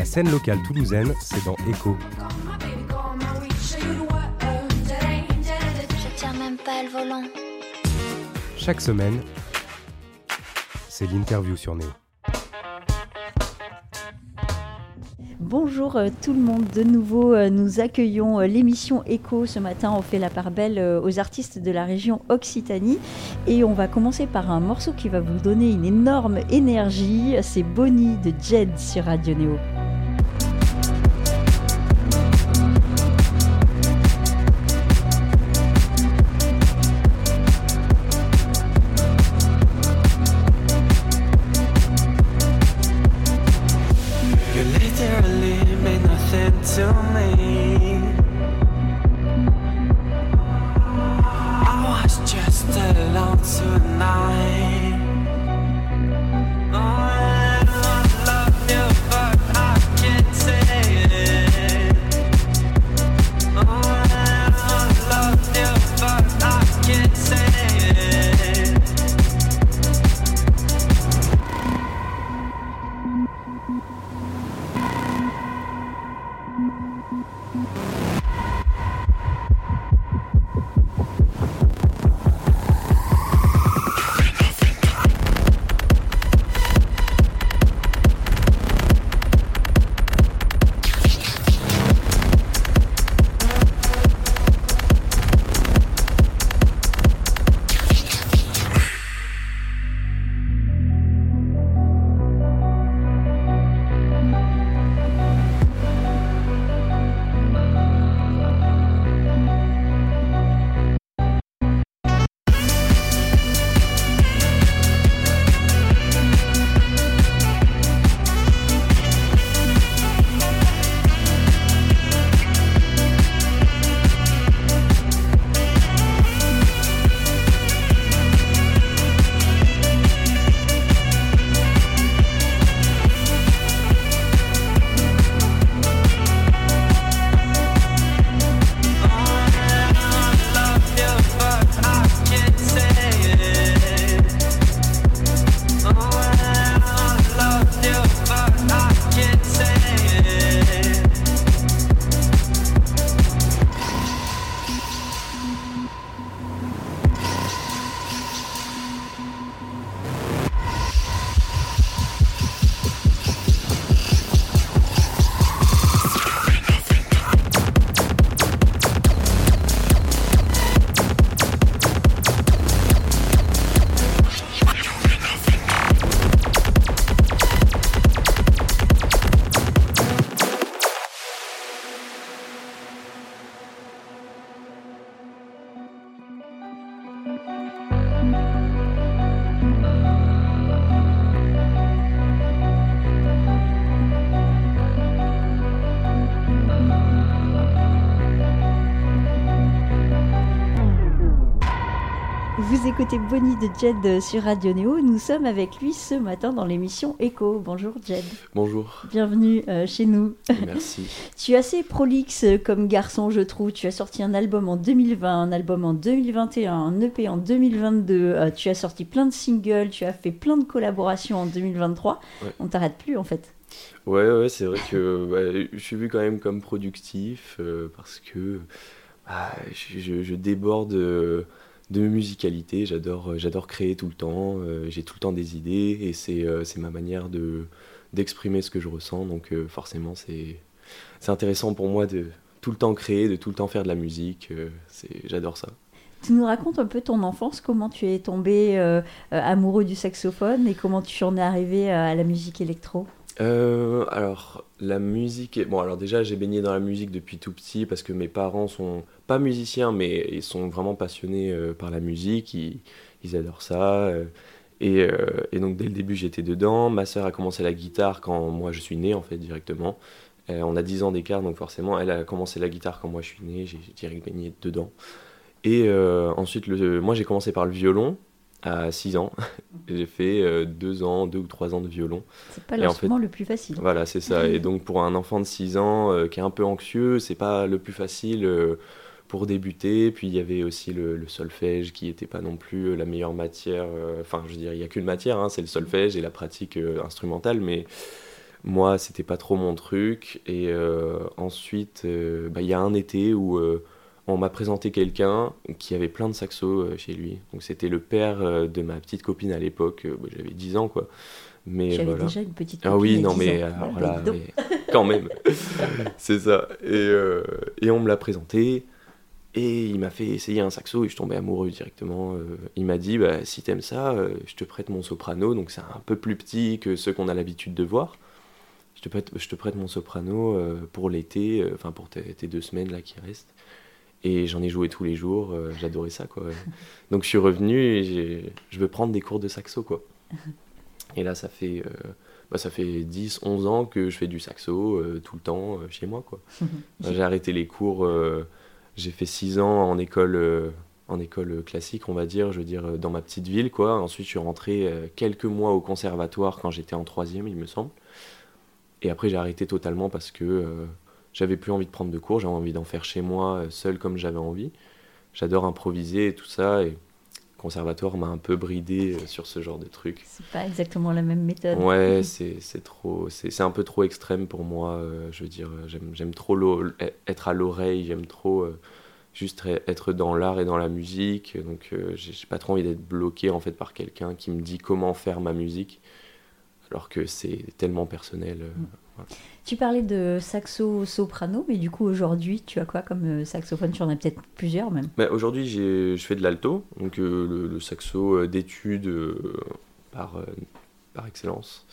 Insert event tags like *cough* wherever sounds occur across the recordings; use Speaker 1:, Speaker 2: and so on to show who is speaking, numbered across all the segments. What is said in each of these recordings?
Speaker 1: La scène locale toulousaine, c'est dans Echo.
Speaker 2: Je tiens même pas le volant.
Speaker 1: Chaque semaine, c'est l'interview sur Néo.
Speaker 3: Bonjour euh, tout le monde, de nouveau euh, nous accueillons euh, l'émission Echo. Ce matin on fait la part belle aux artistes de la région Occitanie et on va commencer par un morceau qui va vous donner une énorme énergie. C'est Bonnie de Jed sur Radio Néo. Vous écoutez Bonnie de Jed sur Radio Néo. Nous sommes avec lui ce matin dans l'émission Echo. Bonjour Jed,
Speaker 4: Bonjour,
Speaker 3: bienvenue euh, chez nous.
Speaker 4: merci. *laughs*
Speaker 3: Tu es assez prolixe comme garçon, je trouve. Tu as sorti un album en 2020, un album en 2021, un EP en 2022. euh, tu as sorti plein de singles, tu as fait plein de collaborations en 2023.
Speaker 4: Ouais.
Speaker 3: On t'arrête plus en fait.
Speaker 4: Ouais, ouais, c'est vrai que ouais, je suis vu quand même comme productif euh, parce que bah, je, je- je déborde euh, de musicalité. J'adore, euh, j'adore créer tout le temps. euh, j'ai tout le temps des idées et c'est, euh, c'est ma manière de d'exprimer ce que je ressens. Donc forcément, c'est, c'est intéressant pour moi de tout le temps créer, de tout le temps faire de la musique. j'adore ça.
Speaker 3: Tu nous racontes un peu ton enfance, comment tu es tombé amoureux du saxophone et comment tu en es arrivé à la musique électro?
Speaker 4: Euh, alors, la musique. Bon, alors déjà, j'ai baigné dans la musique depuis tout petit parce que mes parents sont pas musiciens, mais ils sont vraiment passionnés euh, par la musique. Ils, adorent ça. euh, et, donc, dès le début, j'étais dedans. Ma sœur a commencé la guitare quand moi je suis né, en fait, directement. On a 10 ans d'écart, donc forcément, elle a commencé la guitare quand moi je suis né. J'ai direct baigné dedans. Et ensuite, le, moi, j'ai commencé par le violon à 6 ans. *laughs* j'ai fait 2 ans, 2 ou 3 ans de violon.
Speaker 3: C'est pas
Speaker 4: en
Speaker 3: l'instrument le plus facile.
Speaker 4: Voilà, c'est ça. Et donc pour un enfant de 6 ans euh, qui est un peu anxieux, c'est pas le plus facile euh, pour débuter. Puis il y avait aussi le, le solfège qui n'était pas non plus euh, la meilleure matière. euh, Enfin, je veux dire, il n'y a qu'une matière, hein, c'est le solfège et la pratique euh, instrumentale. Mais moi, c'était pas trop mon truc. Et euh, ensuite, euh, bah, il y a un été où euh, on m'a présenté quelqu'un qui avait plein de saxos euh, chez lui. Donc c'était le père euh, de ma petite copine à l'époque. Euh, bah, J'avais 10 ans, quoi. Mais
Speaker 3: J'avais
Speaker 4: voilà.
Speaker 3: déjà une petite
Speaker 4: Ah oui,
Speaker 3: copine à
Speaker 4: non,
Speaker 3: 10
Speaker 4: mais
Speaker 3: ans. Voilà,
Speaker 4: mais quand même, *laughs* c'est ça. Et, euh, et on me l'a présenté, et il m'a fait essayer un saxo, et je tombais amoureux directement. Il m'a dit, bah, si t'aimes ça, je te prête mon soprano, donc c'est un peu plus petit que ceux qu'on a l'habitude de voir. Je te prête, je te prête mon soprano pour l'été, enfin pour tes, tes deux semaines là qui restent. Et j'en ai joué tous les jours, euh, j'adorais ça quoi. *laughs* Donc je suis revenu et je veux prendre des cours de saxo quoi. *laughs* Et là ça fait, euh, bah, ça fait 10, 11 ans que je fais du saxo euh, tout le temps chez moi quoi. *laughs* J'ai arrêté les cours, j'ai fait 6 ans en école, en école classique on va dire, je veux dire dans ma petite ville quoi. Ensuite je suis rentré quelques mois au conservatoire quand j'étais en troisième il me semble. Et après j'ai arrêté totalement parce que j'avais plus envie de prendre de cours, j'avais envie d'en faire chez moi euh, seul comme j'avais envie. J'adore improviser et tout ça et le conservatoire m'a un peu bridé euh, sur ce genre de trucs.
Speaker 3: C'est pas exactement la même méthode.
Speaker 4: Ouais, *laughs* c'est trop, c'est un peu trop extrême pour moi. euh, je veux dire, j'aime trop être à l'oreille, j'aime trop euh, juste re- être dans l'art et dans la musique. Donc, euh, j'ai pas trop envie d'être bloqué en fait par quelqu'un qui me dit comment faire ma musique, alors que c'est tellement personnel.
Speaker 3: Tu parlais de saxo soprano, mais du coup aujourd'hui tu as quoi comme euh, saxophone? Tu en as peut-être plusieurs même.
Speaker 4: Mais aujourd'hui, je fais de l'alto, donc euh, le, le saxo euh, d'études euh, par, euh, par excellence.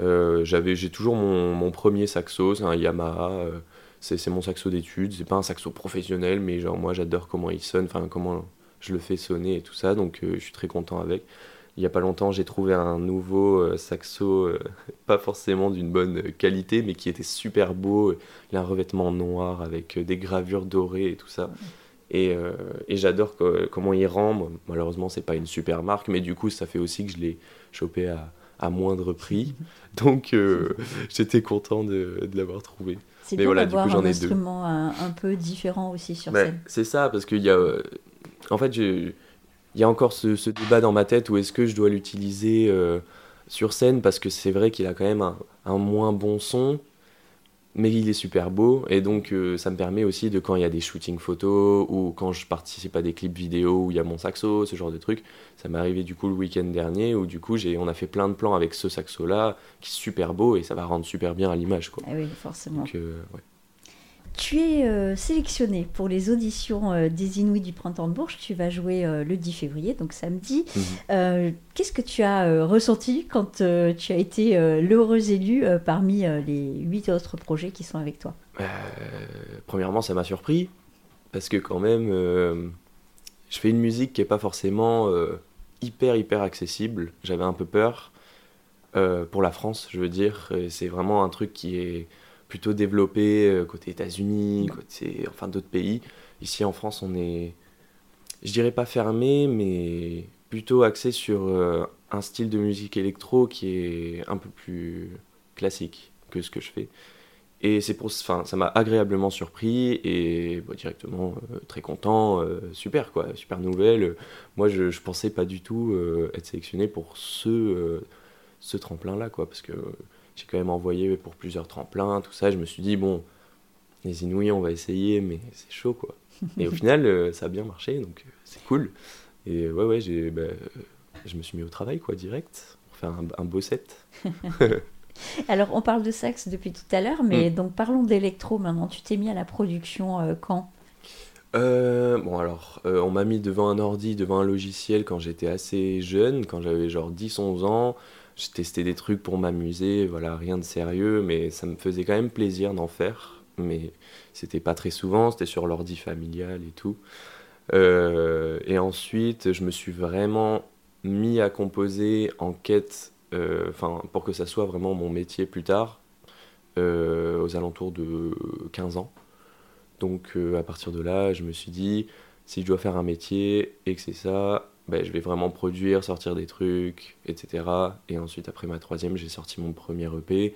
Speaker 4: J'avais, j'ai toujours mon, mon premier saxo, c'est un Yamaha. c'est, mon saxo d'études. C'est pas un saxo professionnel, mais genre moi j'adore comment il sonne, enfin comment je le fais sonner et tout ça, donc je suis très content avec. Il y a pas longtemps, j'ai trouvé un nouveau euh, saxo, euh, *laughs* pas forcément d'une bonne qualité, mais qui était super beau. Il a un revêtement noir avec euh, des gravures dorées et tout ça. Et, euh, et j'adore co- comment il rend. Bon, malheureusement, c'est pas une super marque, mais du coup, ça fait aussi que je l'ai chopé à, à moindre prix. *laughs* Donc, euh, *laughs* j'étais content de, de l'avoir trouvé.
Speaker 3: C'est bien
Speaker 4: voilà,
Speaker 3: d'avoir un
Speaker 4: ai
Speaker 3: instrument un, un peu différent aussi sur
Speaker 4: Ouais,
Speaker 3: scène.
Speaker 4: c'est ça, parce qu'il y a. en fait, je- il y a encore ce, ce débat dans ma tête où est-ce que je dois l'utiliser euh, sur scène, parce que c'est vrai qu'il a quand même un, un moins bon son, mais il est super beau, et donc euh, ça me permet aussi de quand il y a des shootings photos, ou quand je participe à des clips vidéo où il y a mon saxo, ce genre de truc. Ça m'est arrivé du coup le week-end dernier, où du coup j'ai, on a fait plein de plans avec ce saxo-là, qui est super beau, et ça va rendre super bien à l'image. Quoi.
Speaker 3: Ah oui, forcément.
Speaker 4: Donc, euh, ouais.
Speaker 3: Tu es euh, sélectionné pour les auditions euh, des Inouïs du Printemps de Bourges. Tu vas jouer euh, le 10 février, donc samedi.
Speaker 4: Mhm.
Speaker 3: Qu'est-ce que tu as ressenti quand tu as été l'heureux élu parmi les huit autres projets qui sont avec toi?
Speaker 4: Euh, premièrement, ça m'a surpris parce que quand même, je fais une musique qui est pas forcément hyper hyper accessible. J'avais un peu peur pour la France, je veux dire. C'est vraiment un truc qui est plutôt développé euh, côté États-Unis, côté enfin d'autres pays. Ici en France, on est, je dirais pas fermé, mais plutôt axé sur euh, un style de musique électro qui est un peu plus classique que ce que je fais. Et c'est pour, enfin, ça m'a agréablement surpris et bah, directement euh, très content, euh, super quoi, super nouvelle. Moi, je, je pensais pas du tout euh, être sélectionné pour ce, ce tremplin-là quoi, parce que j'ai quand même envoyé pour plusieurs tremplins, tout ça. Je me suis dit bon, les Inouïs, on va essayer, mais c'est chaud quoi. *laughs* Et au final, euh, ça a bien marché, donc euh, c'est cool. Et ouais, ouais, j'ai, bah, euh, je me suis mis au travail quoi, direct, pour faire un, un beau set. *laughs*
Speaker 3: Alors, on parle de sax depuis tout à l'heure, mais
Speaker 4: Mm.
Speaker 3: donc parlons d'électro maintenant. Tu t'es mis à la production euh, quand?
Speaker 4: Euh, bon alors, euh, on m'a mis devant un ordi, devant un logiciel quand j'étais assez jeune, quand j'avais genre 10-11 ans. J'ai testé des trucs pour m'amuser, voilà, rien de sérieux, mais ça me faisait quand même plaisir d'en faire. Mais c'était pas très souvent, c'était sur l'ordi familial et tout. Euh, et ensuite, je me suis vraiment mis à composer en quête, euh, enfin, pour que ça soit vraiment mon métier plus tard, euh, aux alentours de 15 ans. Donc à partir de là, je me suis dit, si je dois faire un métier et que c'est ça, ben, je vais vraiment produire, sortir des trucs, etc. Et ensuite, après ma troisième, j'ai sorti mon premier EP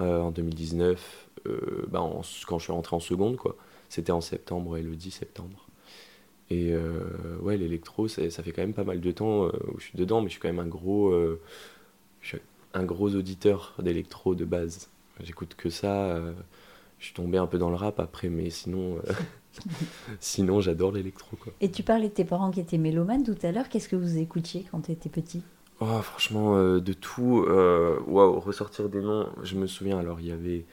Speaker 4: euh, en 2019, euh, ben, en- quand je suis rentré en seconde, quoi. C'était en septembre, et le 10 septembre. Et euh, ouais, l'électro, ça fait quand même pas mal de temps où je suis dedans, mais je suis quand même un gros, je suis un gros auditeur d'électro de base. J'écoute que ça. Je suis tombé un peu dans le rap après, mais sinon, euh, *laughs* sinon j'adore l'électro. quoi.
Speaker 3: Et tu parlais de tes parents qui étaient mélomanes tout à l'heure. Qu'est-ce que vous écoutiez quand tu étais petit?
Speaker 4: Oh, franchement, euh, de tout. euh, Waouh, ressortir des noms. Je me souviens, alors il y avait.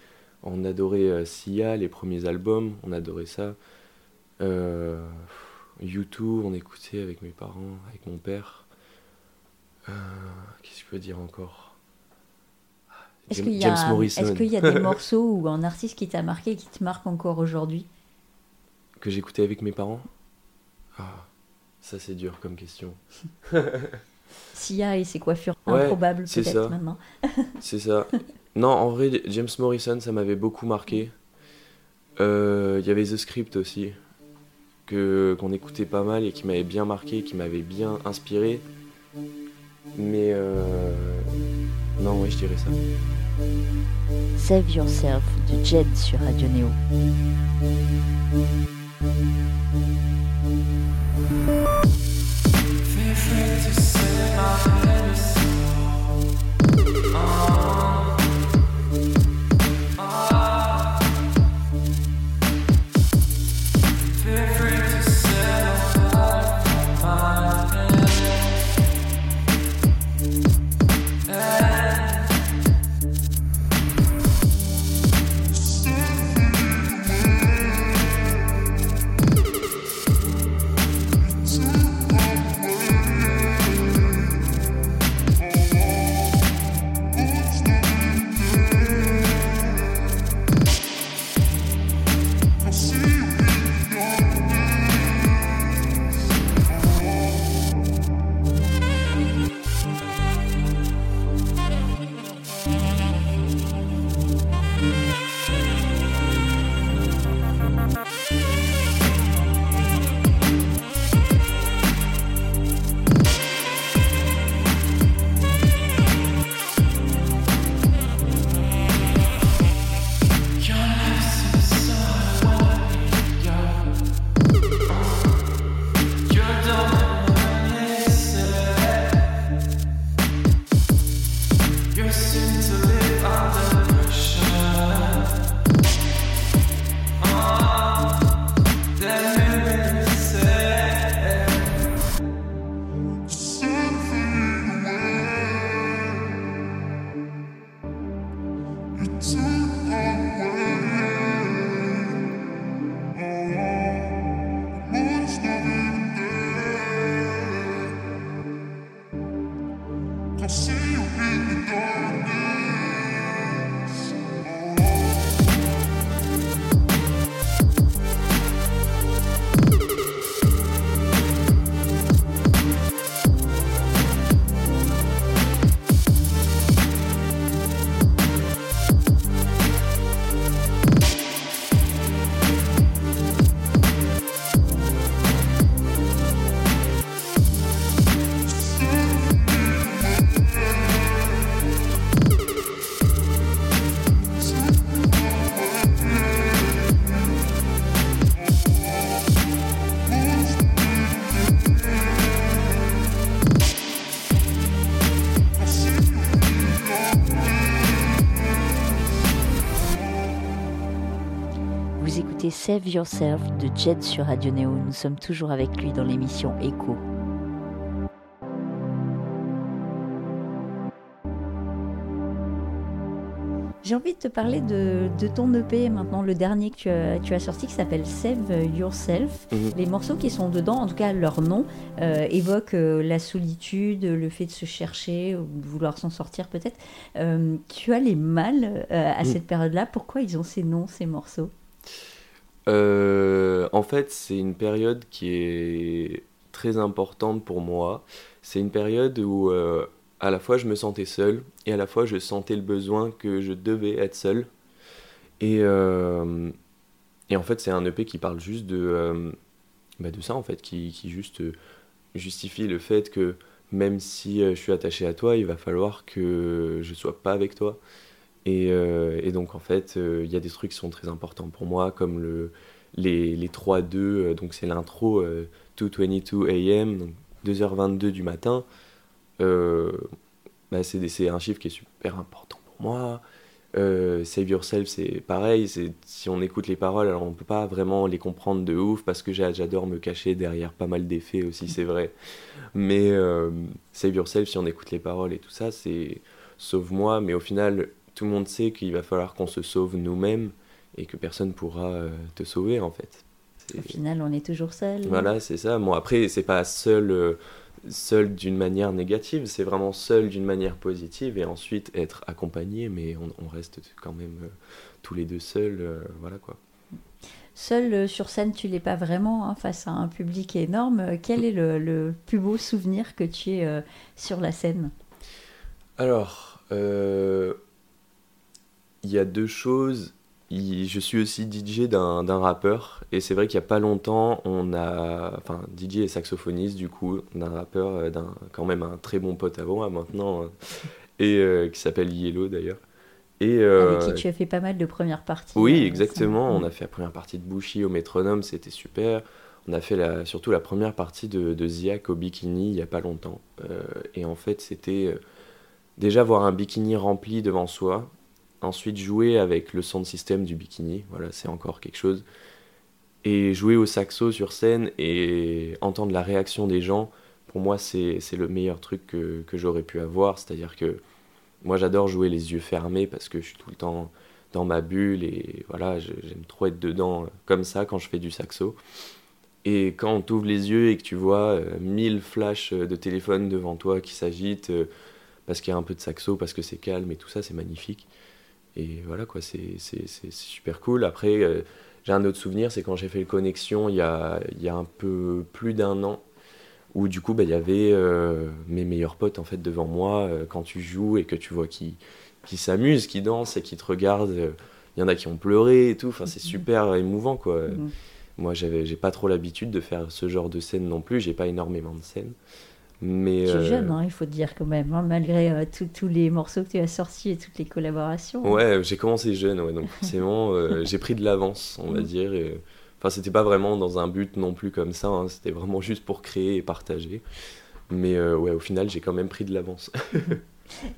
Speaker 4: On adorait euh, Sia, les premiers albums, on adorait ça. U2, on écoutait avec mes parents, avec mon père. Qu'est-ce que je peux dire encore?
Speaker 3: Est-ce
Speaker 4: James-
Speaker 3: qu'il y, a- y des *laughs* morceaux ou un artiste qui t'a marqué, qui te marque encore aujourd'hui?
Speaker 4: Que j'écoutais avec mes parents? Ah, ça c'est dur comme question. *laughs*
Speaker 3: Sia et ses coiffures
Speaker 4: Ouais,
Speaker 3: improbables
Speaker 4: c'est
Speaker 3: peut-être
Speaker 4: ça.
Speaker 3: maintenant. *laughs*
Speaker 4: C'est ça. non, en vrai, James Morrison, ça m'avait beaucoup marqué. Euh, Il y avait The Script aussi, que qu'on écoutait pas mal et qui m'avait bien marqué, qui m'avait bien inspiré. Mais euh, non, ouais, je dirais ça.
Speaker 3: Save Yourself de Jed sur Radio Neo. Écoutez Save Yourself de Jed sur Radio Neo. Nous sommes toujours avec lui dans l'émission Echo. J'ai envie de te parler de, de ton EP maintenant, le dernier que tu as, tu as sorti qui s'appelle Save Yourself.
Speaker 4: Mhm.
Speaker 3: Les morceaux qui sont dedans, en tout cas leur nom, euh, évoquent euh, la solitude, le fait de se chercher, ou de vouloir s'en sortir peut-être. Euh, tu as les mal euh, à
Speaker 4: Mhm.
Speaker 3: cette période-là. Pourquoi ils ont ces noms, ces morceaux?
Speaker 4: Euh, en fait, c'est une période qui est très importante pour moi. C'est une période où euh, à la fois je me sentais seul et à la fois je sentais le besoin que je devais être seul. Et, euh, en fait, c'est un EP qui parle juste de, bah, de ça, en fait, qui, juste justifie le fait que même si je suis attaché à toi, il va falloir que je sois pas avec toi. Et, euh, et donc, en fait, euh, il y a des trucs qui sont très importants pour moi, comme le, les, les 3-2, euh, donc c'est l'intro euh, 2.22 am, donc 2h22 du matin. Bah, c'est un chiffre qui est super important pour moi. Save Yourself, c'est pareil. Si on écoute les paroles, alors on peut pas vraiment les comprendre de ouf parce que j'a- j'adore me cacher derrière pas mal d'effets aussi, c'est vrai. Mais Save Yourself, si on écoute les paroles et tout ça, c'est sauve-moi. Mais au final, tout le monde sait qu'il va falloir qu'on se sauve nous-mêmes et que personne pourra euh, te sauver en fait.
Speaker 3: Au final, on est toujours seul.
Speaker 4: voilà, c'est ça. Bon, après, c'est pas seul, euh, seul d'une manière négative, c'est vraiment seul d'une manière positive et ensuite être accompagné, mais on, on reste quand même euh, tous les deux seuls. voilà quoi.
Speaker 3: Seul sur scène, tu l'es pas vraiment hein, face à un public énorme. Quel est le, le plus beau souvenir que tu aies euh, sur la scène?
Speaker 4: Alors, euh, il y a deux choses. Il- je suis aussi DJ d'un rappeur et c'est vrai qu'il y a pas longtemps, on a, enfin DJ et saxophoniste du coup, d'un rappeur, euh, d'un quand même un très bon pote moi maintenant, hein, et euh, qui s'appelle Yellow d'ailleurs. Et euh,
Speaker 3: Avec qui tu as fait pas mal de premières parties.
Speaker 4: oui,
Speaker 3: euh,
Speaker 4: exactement. On a fait la première partie de Bushi au métronome, c'était super. On a fait la, surtout la première partie de, de Ziak au bikini il y a pas longtemps. Euh, et en fait, c'était euh, déjà voir un bikini rempli devant soi, ensuite jouer avec le sound system du bikini, voilà, c'est encore quelque chose. Et jouer au saxo sur scène et entendre la réaction des gens, pour moi, c'est le meilleur truc que, que j'aurais pu avoir. C'est-à-dire que moi, j'adore jouer les yeux fermés parce que je suis tout le temps dans ma bulle et voilà, j'aime trop être dedans euh, comme ça quand je fais du saxo. Et quand on t'ouvre les yeux et que tu vois euh, mille flashs euh, de téléphone devant toi qui s'agitent euh, parce qu'il y a un peu de saxo, parce que c'est calme et tout ça, c'est magnifique. Et voilà quoi, c'est c'est- c'est- c'est super cool. Après, euh, j'ai un autre souvenir, c'est quand j'ai fait le Connexion il y a, il y a un peu plus d'un an, où du coup, bah, il y avait euh, mes meilleurs potes en fait devant moi euh, quand tu joues et que tu vois qui qui s'amusent, qui dansent et qui te regardent. Il y en a qui ont pleuré et tout. Enfin, c'est super émouvant quoi.
Speaker 3: Mhm.
Speaker 4: Moi, j'avais, j'ai pas trop l'habitude de faire ce genre de scène non plus. J'ai pas énormément de scènes. Mais
Speaker 3: Tu es
Speaker 4: euh,
Speaker 3: jeune, hein, il faut te dire quand même, hein, malgré euh, tous- les morceaux que tu as sortis et toutes les collaborations.
Speaker 4: Ouais, j'ai commencé jeune, ouais, donc forcément, euh, *laughs* j'ai pris de l'avance, on va
Speaker 3: Mhm.
Speaker 4: dire. et- Enfin, c'était pas vraiment dans un but non plus comme ça, hein, c'était vraiment juste pour créer et partager. Mais ouais, au final, j'ai quand même pris de l'avance. *laughs*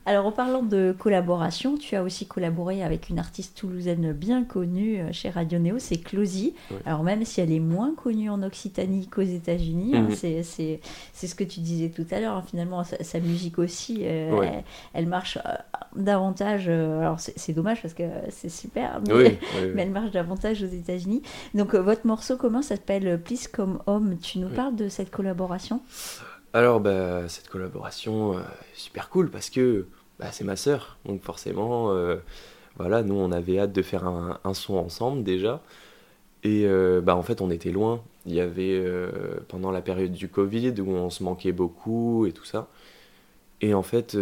Speaker 3: Alors en parlant de collaboration, tu as aussi collaboré avec une artiste toulousaine bien connue euh, chez Radio Néo, c'est Closy.
Speaker 4: Ouais.
Speaker 3: Alors même si elle est moins connue en Occitanie qu'aux États-Unis, hein,
Speaker 4: Mhm.
Speaker 3: c'est- ce que tu disais tout à l'heure, hein, finalement sa, sa musique aussi, euh, elle, elle marche euh, davantage, euh, alors c'est dommage parce que c'est super, mais,
Speaker 4: oui, oui, *laughs*
Speaker 3: mais elle marche davantage aux États-Unis. Donc votre morceau commun s'appelle Please Come Home, tu nous
Speaker 4: Oui.
Speaker 3: parles de cette collaboration?
Speaker 4: Alors, bah, cette collaboration euh, super cool parce que bah, c'est ma sœur. Donc, forcément, euh, voilà, nous, on avait hâte de faire un, son ensemble déjà. Et euh, bah, en fait, on était loin. Il y avait pendant la période du Covid où on se manquait beaucoup et tout ça. Et en fait,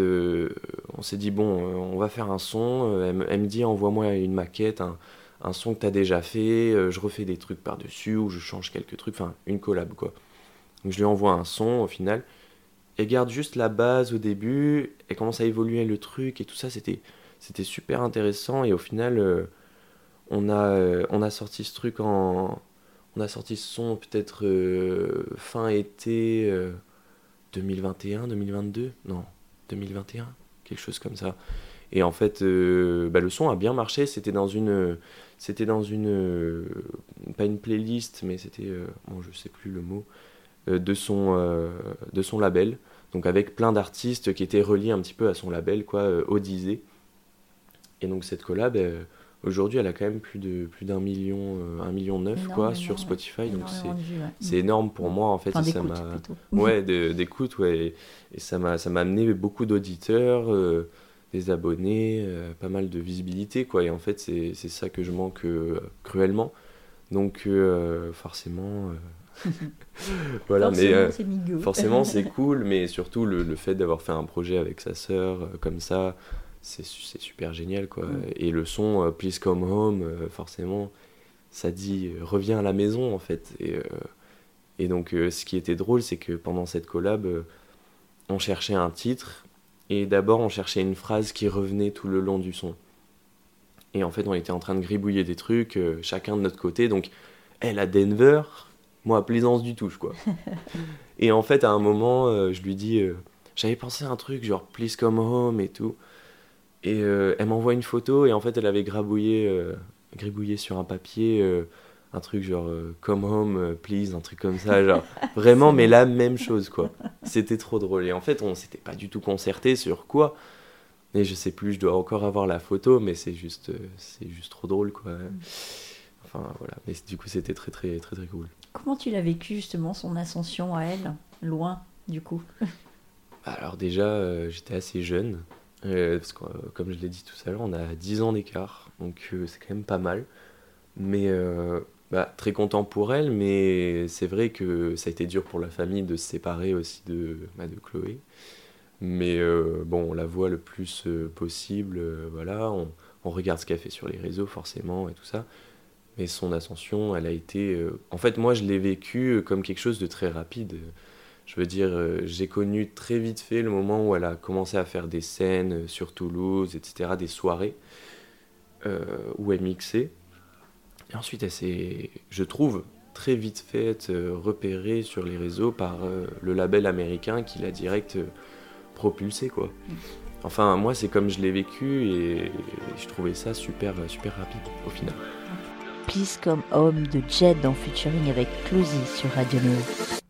Speaker 4: on s'est dit, bon, on va faire un son. Elle, me- dit, envoie-moi une maquette, un, un son que tu as déjà fait. Je refais des trucs par-dessus ou je change quelques trucs. Enfin, une collab, quoi. Donc je lui envoie un son au final. Elle garde juste la base au début. Elle commence à évoluer le truc et tout ça. C'était, super intéressant. Et au final, euh, on, a, euh, on a sorti ce truc en. On a sorti ce son peut-être euh, fin été euh, 2021, 2022 Non, 2021 Quelque chose comme ça. Et en fait, bah, le son a bien marché. C'était dans une. C'était dans une. pas une playlist, mais c'était. bon, je sais plus le mot de son, euh, de son label, donc avec plein d'artistes qui étaient reliés un petit peu à son label, quoi, euh, Odyssey. Et donc cette collab, euh, aujourd'hui, elle a quand même plus de plus d'un million, euh, un million neuf, quoi, sur. Spotify. Donc c'est
Speaker 3: ouais.
Speaker 4: énorme pour moi en fait.
Speaker 3: Enfin,
Speaker 4: et ça
Speaker 3: d'écoute
Speaker 4: m'a *laughs* ouais d'écoute ouais et, ça m'a ça m'a amené beaucoup d'auditeurs euh, des abonnés euh, pas mal de visibilité quoi et en fait c'est c'est ça que je manque euh, cruellement donc euh, forcément euh, *laughs* voilà mais
Speaker 3: Forcément,
Speaker 4: euh,
Speaker 3: c'est
Speaker 4: forcément *laughs* cool mais surtout le, le fait d'avoir fait un projet avec sa sœur euh, comme ça c'est su- c'est super génial quoi.
Speaker 3: Mm.
Speaker 4: et le son euh, Please Come Home forcément ça dit reviens à la maison en fait. Et, et donc ce qui était drôle c'est que pendant cette collab on cherchait un titre et d'abord on cherchait une phrase qui revenait tout le long du son. Et en fait on était en train de gribouiller des trucs euh, chacun de notre côté. Donc elle à Denver moi à Plaisance du Touche quoi *laughs* et en fait à un moment euh, je lui dis euh, j'avais pensé à un truc genre Please Come Home et tout. Et euh, elle m'envoie une photo et en fait elle avait grabouillé, gribouillé sur un papier un truc genre Come Home Please, un truc comme ça, genre *laughs* vraiment mais la même chose quoi. C'était trop drôle et en fait on s'était pas du tout concerté sur quoi. Et je sais plus, je dois encore avoir la photo mais c'est juste, c'est juste trop drôle quoi. Enfin voilà, mais du coup c'était très très très très cool.
Speaker 3: Comment tu l'as vécu justement son ascension à elle, loin du coup?
Speaker 4: Alors déjà, euh, j'étais assez jeune, euh, parce que euh, comme je l'ai dit tout à l'heure, on a 10 ans d'écart, donc c'est quand même pas mal. Mais bah, très content pour elle, mais c'est vrai que ça a été dur pour la famille de se séparer aussi de, bah, de Chloé. Mais bon, on la voit le plus possible, voilà, on, on regarde ce qu'elle fait sur les réseaux forcément et tout ça. Mais son ascension, elle a été... euh, En fait, moi, je l'ai vécu euh, comme quelque chose de très rapide. Je veux dire, euh, j'ai connu très vite fait le moment où elle a commencé à faire des scènes sur Toulouse, etc., des soirées où elle mixait. Et ensuite, elle s'est, je trouve, très vite fait repérée sur les réseaux par le label américain qui l'a direct propulsée, quoi. Enfin, moi, c'est comme je l'ai vécu et je trouvais ça super, super rapide au final.
Speaker 3: Please Come Home de Jed en featuring avec Closy sur Radio Neo.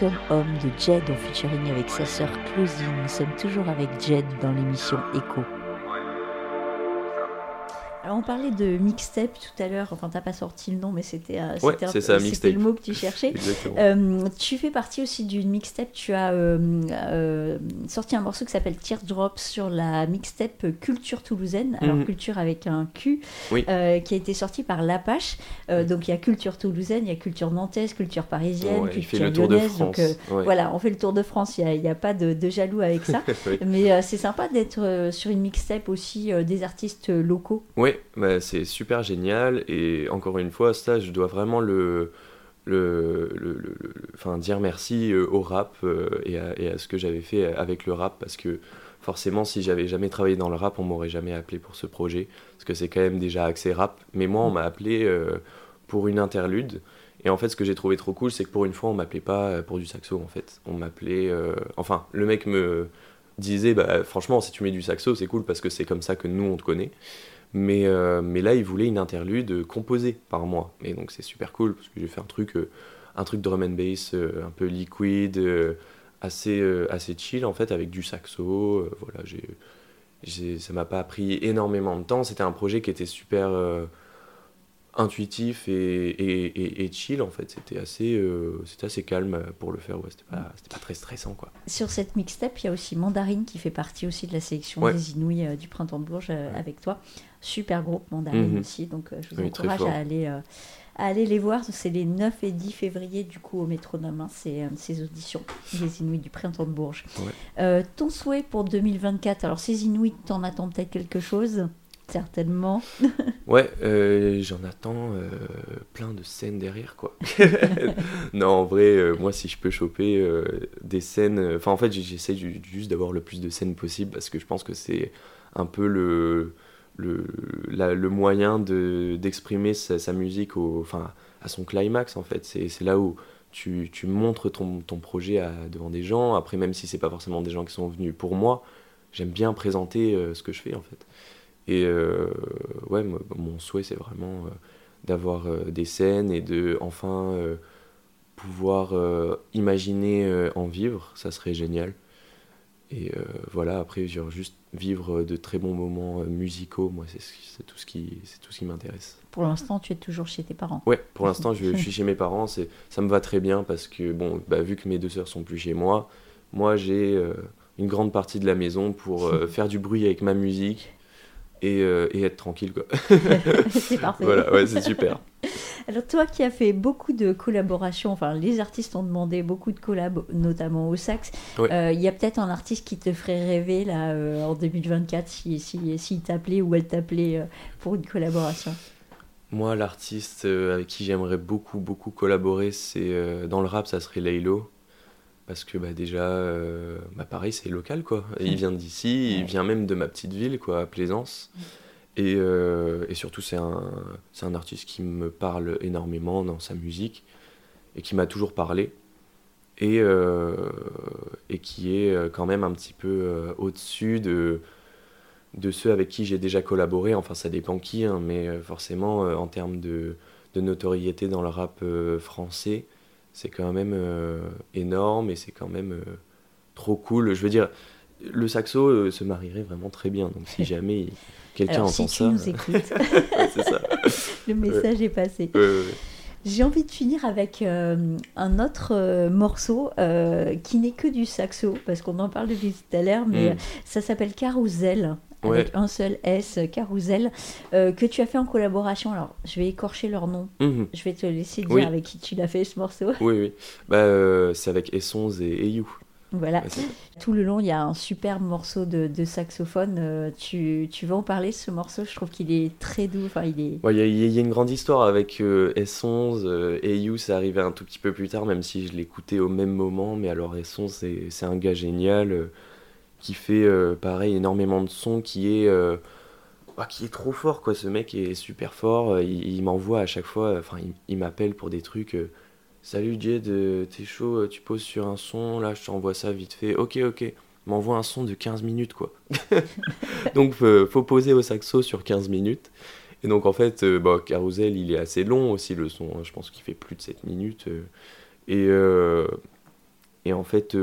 Speaker 4: Come Home de Jed en featuring avec sa sœur Closy. Nous sommes toujours avec Jed dans l'émission Echo.
Speaker 3: Alors on parlait de mixtape tout à l'heure, enfin t'as pas sorti le nom mais c'était euh,
Speaker 4: Ouais,
Speaker 3: le mot que tu cherchais.
Speaker 4: Exactement.
Speaker 3: Euh, tu fais partie aussi d'une mixtape, tu as euh, euh, sorti un morceau qui s'appelle Teardrop sur la mixtape Culture Toulousaine, alors
Speaker 4: Mhm.
Speaker 3: culture avec un Q,
Speaker 4: Oui.
Speaker 3: qui a été sorti par l'Apache. Donc il y a culture toulousaine, il y a culture nantaise, culture parisienne,
Speaker 4: Ouais,
Speaker 3: culture
Speaker 4: le tour de
Speaker 3: lyonnaise.
Speaker 4: France.
Speaker 3: Donc
Speaker 4: ouais.
Speaker 3: voilà, on fait le tour de France, il n'y a, il y a pas de, de jaloux avec ça. *laughs*
Speaker 4: Oui.
Speaker 3: Mais c'est sympa d'être sur une mixtape aussi des artistes locaux.
Speaker 4: Bah, c'est super génial et encore une fois, ça, je dois vraiment le, dire merci euh, au rap euh, et, à, ce que j'avais fait avec le rap parce que forcément, si j'avais jamais travaillé dans le rap, on m'aurait jamais appelé pour ce projet parce que c'est quand même déjà axé rap. Mais moi, on m'a appelé euh, pour une interlude. Et en fait, ce que j'ai trouvé trop cool, c'est que pour une fois, on m'appelait pas pour du saxo, en fait. On m'appelait... Enfin, le mec me disait, bah, franchement, si tu mets du saxo, c'est cool parce que c'est comme ça que nous, on te connaît. Mais, euh, mais là, il voulait une interlude composée par moi. Et donc, c'est super cool parce que j'ai fait un truc, euh, un truc drum and bass euh, un peu liquide, euh, assez, assez chill, en fait, avec du saxo. voilà, j'ai... j'ai- Ça m'a pas pris énormément de temps. C'était un projet qui était super intuitif et, et, et- et chill en fait. C'était assez, euh, c'était assez calme pour le faire. Ouais, c'était pas, c'était pas très stressant quoi.
Speaker 3: Sur cette mixtape, il y a aussi Mandarine qui fait partie aussi de la sélection
Speaker 4: Ouais.
Speaker 3: des Inouïs euh, du Printemps de Bourges euh, avec toi. Super groupe Mandarine
Speaker 4: Mhm.
Speaker 3: aussi, donc euh, je vous
Speaker 4: Oui,
Speaker 3: encourage à aller, euh, à aller les voir. C'est les 9 et 10 février du coup au Métronome, hein, c'est euh, ces auditions des Inouïs du Printemps de Bourges.
Speaker 4: Ouais.
Speaker 3: Euh, ton souhait pour 2024, alors ces Inouïs, t'en attends peut-être quelque chose? Certainement. *laughs*
Speaker 4: Ouais, j'en attends plein de scènes derrière quoi. *laughs* non, en vrai, moi si je peux choper des scènes, enfin en fait j'essaie ju- juste d'avoir le plus de scènes possible parce que je pense que c'est un peu le le, le moyen de d'exprimer sa, sa musique au, enfin à son climax en fait. C'est là où tu, tu montres ton, ton projet à, devant des gens. Après même si c'est pas forcément des gens qui sont venus pour moi, j'aime bien présenter euh, ce que je fais en fait. Et euh, ouais, mon souhait, c'est vraiment euh, d'avoir des scènes et de enfin pouvoir imaginer en vivre. Ça serait génial. Et euh, voilà, après, genre, juste vivre de très bons moments euh, musicaux, moi, c'est tout ce qui, c'est tout ce qui m'intéresse.
Speaker 3: Pour l'instant, tu es toujours chez tes parents.
Speaker 4: Ouais, pour l'instant, je, je *laughs* suis chez mes parents, c'est, ça me va très bien parce que, bon, bah, vu que mes deux sœurs sont plus chez moi, moi, j'ai euh, une grande partie de la maison pour euh, *laughs* faire du bruit avec ma musique et, et être tranquille, quoi. *laughs*
Speaker 3: c'est parfait.
Speaker 4: Voilà, ouais, c'est super.
Speaker 3: Alors toi qui as fait beaucoup de collaborations, enfin les artistes ont demandé beaucoup de collabs, notamment au sax. Euh, Il y a peut-être un artiste qui te ferait rêver là euh, en 2024 si si s'il t'appelait ou elle t'appelait euh, pour une collaboration?
Speaker 4: Moi, l'artiste avec qui j'aimerais beaucoup, beaucoup collaborer, c'est dans le rap, ça serait Laylo. Parce que bah, déjà, bah, pareil, c'est local, quoi. Et il *laughs* vient d'ici, il vient même de ma petite ville, quoi, à Plaisance. Et, euh, et surtout, c'est un, c'est un artiste qui me parle énormément dans sa musique et qui m'a toujours parlé. Et, euh, et qui est euh, quand même un petit peu au-dessus de, de ceux avec qui j'ai déjà collaboré. Enfin, ça dépend qui, hein, mais forcément, en termes de, de notoriété dans le rap français, c'est quand même euh, énorme et c'est quand même euh, trop cool. Je veux dire, le saxo euh, se marierait vraiment très bien. Donc, si *laughs* jamais il- quelqu'un
Speaker 3: Alors
Speaker 4: entend
Speaker 3: si tu
Speaker 4: ça,
Speaker 3: nous écoutes, *laughs*
Speaker 4: c'est ça. *laughs*
Speaker 3: le message est passé.
Speaker 4: Ouais, ouais, ouais.
Speaker 3: J'ai envie de finir avec euh, un autre euh, morceau euh, qui n'est que du saxo, parce qu'on en parle depuis tout à l'heure, mais
Speaker 4: Mm.
Speaker 3: ça s'appelle Carousel, avec un seul S, Carousel, euh, que tu as fait en collaboration. Alors, je vais écorcher leur nom.
Speaker 4: Mhm.
Speaker 3: Je vais te laisser dire
Speaker 4: Oui.
Speaker 3: avec qui tu l'as fait ce morceau.
Speaker 4: Oui, oui. Bah, euh, c'est avec Essonze et Eyu.
Speaker 3: Voilà.
Speaker 4: Ouais.
Speaker 3: Tout le long, il y a un superbe morceau de, de saxophone. Euh, tu, tu veux en parler, ce morceau? Je trouve qu'il est très doux. Enfin, il est...
Speaker 4: Ouais, Il y, a- il y a une grande histoire avec euh, S11 euh, et You, c'est arrivé un tout petit peu plus tard, même si je l'écoutais au même moment. Mais alors S11, c'est, un gars génial euh, qui fait euh, pareil énormément de sons, qui est, euh, bah, qui est trop fort quoi. Ce mec est super fort. euh, Il, il m'envoie à chaque fois, enfin il, il m'appelle pour des trucs. Salut Jed, euh, t'es chaud, euh, tu poses sur un son, là je t'envoie ça vite fait. Ok, ok. M'envoie un son de 15 minutes quoi. *laughs* Donc euh, faut poser au saxo sur 15 minutes. Et donc en fait, euh, bah, Carousel, il est assez long aussi le son, hein. je pense qu'il fait plus de 7 minutes. et, en fait,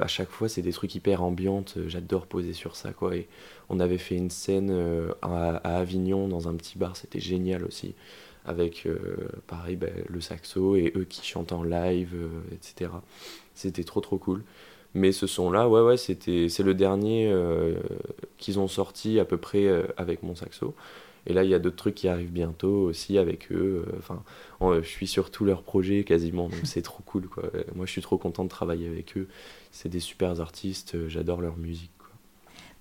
Speaker 4: à chaque fois, c'est des trucs hyper ambiantes. J'adore poser sur ça, quoi. Et on avait fait une scène à Avignon dans un petit bar, c'était génial aussi. Avec, euh, pareil, ben, le saxo et eux qui chantent en live, euh, etc. C'était trop, trop cool. Mais ce son-là, ouais, ouais, c'était, c'est le dernier euh, qu'ils ont sorti à peu près avec mon saxo. Et là, il y a d'autres trucs qui arrivent bientôt aussi avec eux. Enfin, en- je suis sur tous leurs projets quasiment, donc c'est trop cool, quoi. Moi, je suis trop content de travailler avec eux. C'est des super artistes, j'adore leur musique.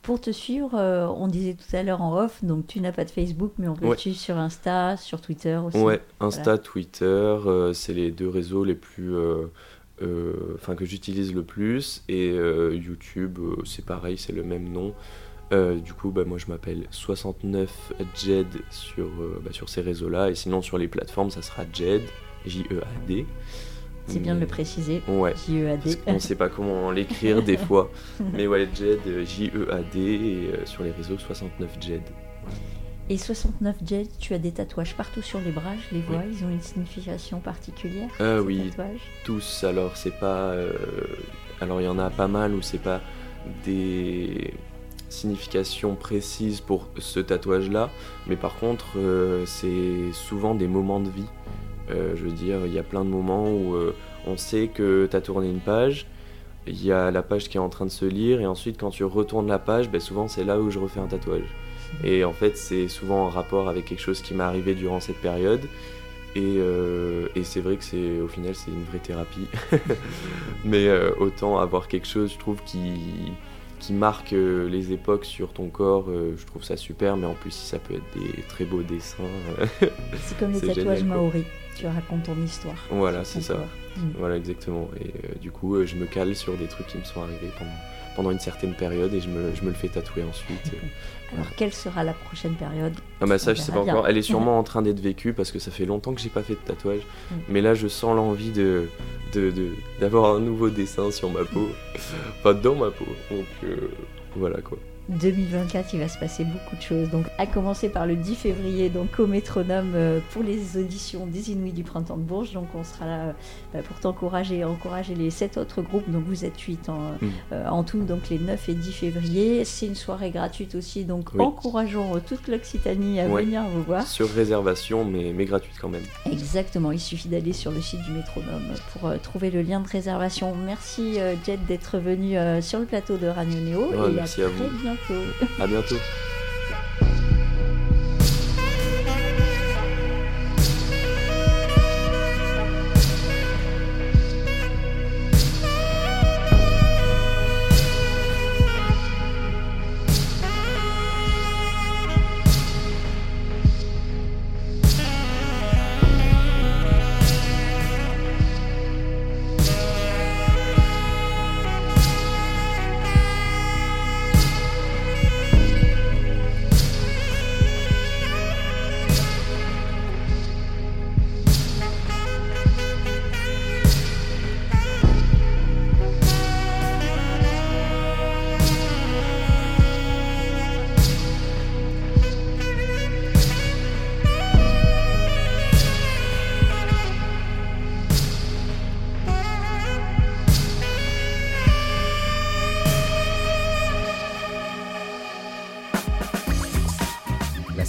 Speaker 3: Pour te suivre, euh, on disait tout à l'heure en off, donc tu n'as pas de Facebook, mais on peut
Speaker 4: Ouais.
Speaker 3: te suivre sur Insta, sur Twitter aussi.
Speaker 4: Ouais, Insta, Twitter, euh, c'est les deux réseaux les plus, euh, enfin que j'utilise le plus. Et YouTube, c'est pareil, c'est le même nom. Du coup, bah, moi je m'appelle 69 Jed sur, bah, sur ces réseaux-là. Et sinon sur les plateformes, ça sera Jed, J-E-A-D.
Speaker 3: C'est bien de le préciser.
Speaker 4: Ouais. Parce
Speaker 3: J-E-A-D.
Speaker 4: qu'on sait pas comment *laughs* l'écrire des *laughs* fois. Mais ouais, Jed, euh, J-E-A-D, et euh, sur les réseaux 69 Jed.
Speaker 3: Et 69 Jet, tu as des tatouages partout sur les bras, je les vois, ils ont une signification particulière.
Speaker 4: Ah
Speaker 3: ces
Speaker 4: oui,
Speaker 3: tatouages
Speaker 4: tous. Alors, c'est pas. euh, Alors, il y en a pas mal où c'est pas des significations précises pour ce tatouage-là, mais par contre, euh, c'est souvent des moments de vie. Euh, je veux dire, il y a plein de moments où euh, on sait que tu as tourné une page, il y a la page qui est en train de se lire, et ensuite, quand tu retournes la page, ben, souvent c'est là où je refais un tatouage. Et en fait, c'est souvent en rapport avec quelque chose qui m'est arrivé durant cette période. Et, euh, et c'est vrai que c'est au final c'est une vraie thérapie. *laughs* Mais autant avoir quelque chose, je trouve, qui, qui marque les époques sur ton corps, je trouve ça super. Mais en plus, si ça peut être des très beaux dessins, *laughs*
Speaker 3: C'est comme les tatouages
Speaker 4: génial,
Speaker 3: maoris. Tu racontes ton histoire.
Speaker 4: voilà, c'est ça.
Speaker 3: Mm.
Speaker 4: Voilà, exactement. Et euh, du coup, euh, je me cale sur des trucs qui me sont arrivés pendant, pendant une certaine période et je me, je me le fais tatouer ensuite.
Speaker 3: Alors, quelle sera la prochaine période?
Speaker 4: Ah bah ça je sais pas
Speaker 3: bien.
Speaker 4: encore. Elle est *laughs* sûrement en train d'être vécue parce que ça fait longtemps que j'ai pas fait de tatouage.
Speaker 3: Mm.
Speaker 4: Mais là je sens l'envie de de- de- d'avoir un nouveau dessin sur ma peau. *laughs* enfin dans ma peau. Donc euh, voilà quoi.
Speaker 3: 2024, il va se passer beaucoup de choses. Donc, à commencer par le 10 février, donc au métronome euh, pour les auditions des Inuits du printemps de Bourges. Donc, on sera là euh, bah, pour t'encourager et encourager les sept autres groupes. Donc, vous êtes 8 en,
Speaker 4: Mm.
Speaker 3: euh, en tout, donc les 9 et 10 février. C'est une soirée gratuite aussi. Donc,
Speaker 4: Oui.
Speaker 3: encourageons toute l'Occitanie à
Speaker 4: Ouais.
Speaker 3: venir vous voir.
Speaker 4: Sur réservation mais, mais gratuite quand même.
Speaker 3: Exactement, il suffit d'aller sur le site du métronome pour trouver le lien de réservation. Merci Jet d'être venu sur le plateau de Radio Néo
Speaker 4: Ouais,
Speaker 3: et
Speaker 4: merci
Speaker 3: à
Speaker 4: vous.
Speaker 3: Bientôt.
Speaker 4: À bientôt.